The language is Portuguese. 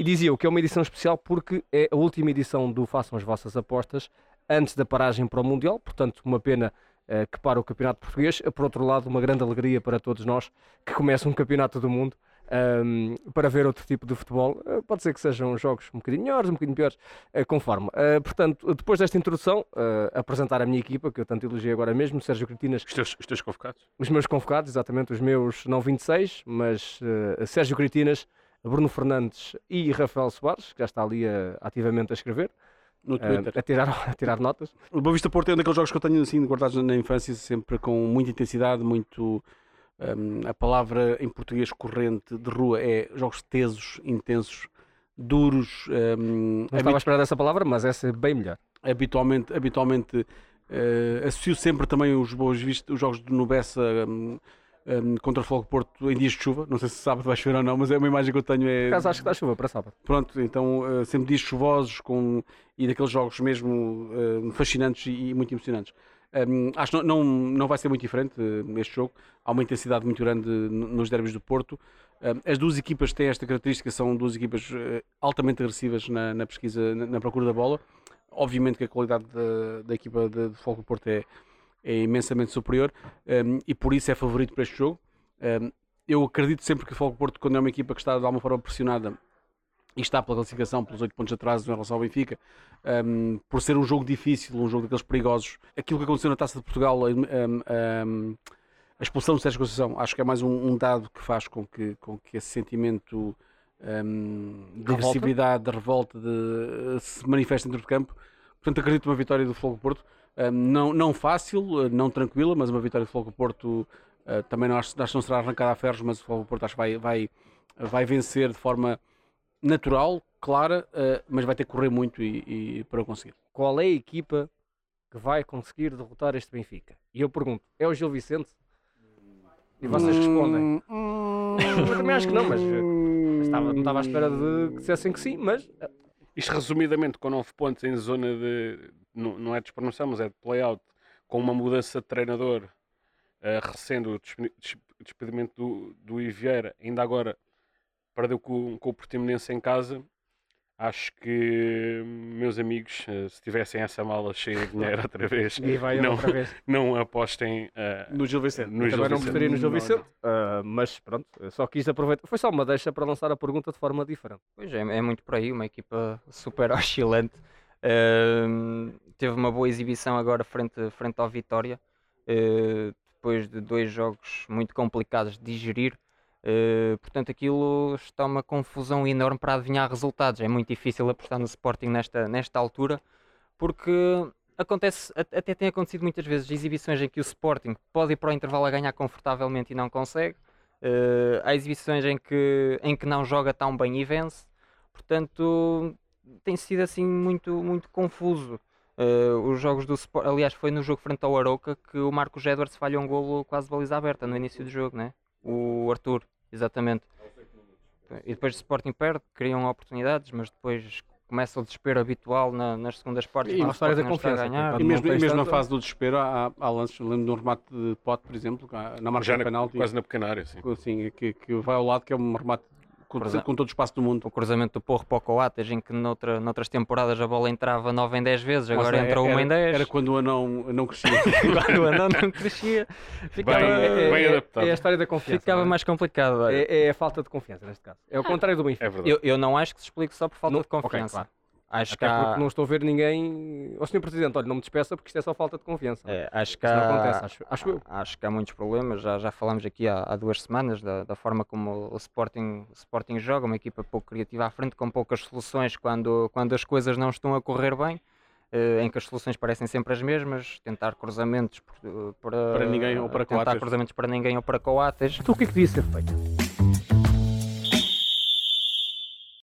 E dizia que é uma edição especial porque é a última edição do Façam as Vossas Apostas antes da paragem para o Mundial, portanto, uma pena uh, que para o Campeonato Português. Por outro lado, uma grande alegria para todos nós que começa um Campeonato do Mundo um, para ver outro tipo de futebol. Uh, pode ser que sejam jogos um bocadinho melhores, um bocadinho piores, uh, conforme. Uh, portanto, depois desta introdução, apresentar a minha equipa, que eu tanto elogiei agora mesmo, Sérgio Cretinas. Os teus, os teus convocados? Os meus convocados, exatamente, os meus não 26, mas Sérgio Cretinas, Bruno Fernandes e Rafael Soares, que já está ali ativamente a escrever. No Twitter. a, tirar, a tirar notas. O Boa Vista Porto é um daqueles jogos que eu tenho assim, guardados na infância, sempre com muita intensidade, muito um, a palavra em português corrente de rua é jogos tesos, intensos, duros. Um, Não estava a esperar dessa palavra, mas essa é bem melhor. Habitualmente, habitualmente uh, associo sempre também os, boas vistas, os jogos de Nubessa um, um, contra o Fogo Porto em dias de chuva. Não sei se sábado vai chover ou não, mas é uma imagem que eu tenho. É... Caso acho que está chuva para sábado. Pronto, então uh, sempre dias chuvosos com... e daqueles jogos mesmo uh, fascinantes e, e muito emocionantes. Um, acho que não, não, não vai ser muito diferente uh, este jogo. Há uma intensidade muito grande nos derbys do Porto. As duas equipas têm esta característica, são duas equipas altamente agressivas na, na pesquisa, na, na, procura da bola. Obviamente que a qualidade da, da equipa de, de Foco Porto é, é imensamente superior um, e por isso é favorito para este jogo. Um, eu acredito sempre que o Foco Porto, quando é uma equipa que está de alguma forma pressionada, e está pela classificação, pelos 8 pontos atrás em relação ao Benfica, um, por ser um jogo difícil, um jogo daqueles perigosos. Aquilo que aconteceu na Taça de Portugal, um, um, a expulsão do Sérgio Conceição, acho que é mais um, dado que faz com que, com que esse sentimento de agressividade, de revolta, de, se manifeste dentro do campo. Portanto, acredito numa vitória do Fogo Porto. não, não fácil, não tranquila, mas uma vitória do Fogo Porto uh, também não acho, acho que não será arrancada a ferros, mas o Fogo Porto acho que vai, vai, vai vencer de forma natural, clara, uh, mas vai ter que correr muito e, e, para conseguir. Qual é a equipa que vai conseguir derrotar este Benfica? E eu pergunto, é o Gil Vicente? E vocês respondem. Hum, eu também acho que não, mas, mas estava, não estava à espera de que dissessem que sim, mas. Isto resumidamente, com 9 pontos em zona de. Não, não é de despromoção, mas é de play-out, com uma mudança de treinador, uh, recendo o despedimento do, do Iviera, ainda agora perdeu com, com o Portimonense em casa. Acho que, meus amigos, eh, se tivessem essa mala cheia de dinheiro outra vez, não, outra vez. não apostem uh, no Gil Vicente. No Também não gostaria no Gil Vicente, uh, mas pronto, só quis aproveitar. Foi só uma deixa para lançar a pergunta de forma diferente. Pois é, é muito por aí, uma equipa super oscilante. Uh, teve uma boa exibição agora frente, frente ao Vitória, depois de dois jogos muito complicados de digerir. Uh, portanto, aquilo está uma confusão enorme para adivinhar resultados. É muito difícil apostar no Sporting nesta, nesta altura, porque acontece, até tem acontecido muitas vezes exibições em que o Sporting pode ir para o intervalo a ganhar confortavelmente e não consegue. Uh, há exibições em que, em que não joga tão bem e vence. Portanto, tem sido assim muito, muito confuso. Uh, os jogos do Sport, aliás, foi no jogo frente ao Aroca que o Marcos Edwards falhou um golo quase baliza aberta no início do jogo, né? O Arthur, exatamente. E depois o Sporting perde, criam oportunidades, mas depois começa o desespero habitual na, nas segundas partes. E história da confiança. E mesmo, e mesmo na fase do desespero, há, há lances, lembro de um remate de pote, por exemplo, na margem do penalti. Quase na pequena área, sim. Sim, que, que vai ao lado, que é um remate com, com, todo o espaço do mundo. O cruzamento do Porro para o Coates, em que noutra, noutras temporadas a bola entrava 9 em 10 vezes, agora Nossa, entrou 1 em 10. Era quando o anão não crescia. quando o anão não crescia. Ficava, bem, é, bem adaptado. É a história da confiança. Ficava é? mais complicado. É, é, a falta de confiança neste caso. É o contrário do Benfica. É eu, eu, não acho que se explique só por falta não, de confiança. Okay, claro. Acho Até que há... porque não estou a ver ninguém. Ó, Sr. Presidente, olha, não me despeça porque isto é só falta de confiança. É, acho que há... não acontece, acho, acho, acho que há muitos problemas. Já, já falámos aqui há, há duas semanas da, da, forma como o Sporting, o Sporting joga, uma equipa pouco criativa à frente, com poucas soluções quando, quando as coisas não estão a correr bem. Uh, em que as soluções parecem sempre as mesmas, tentar cruzamentos para, para ninguém ou para tentar coates. cruzamentos para ninguém ou para coates. Então o que é que devia ser feito?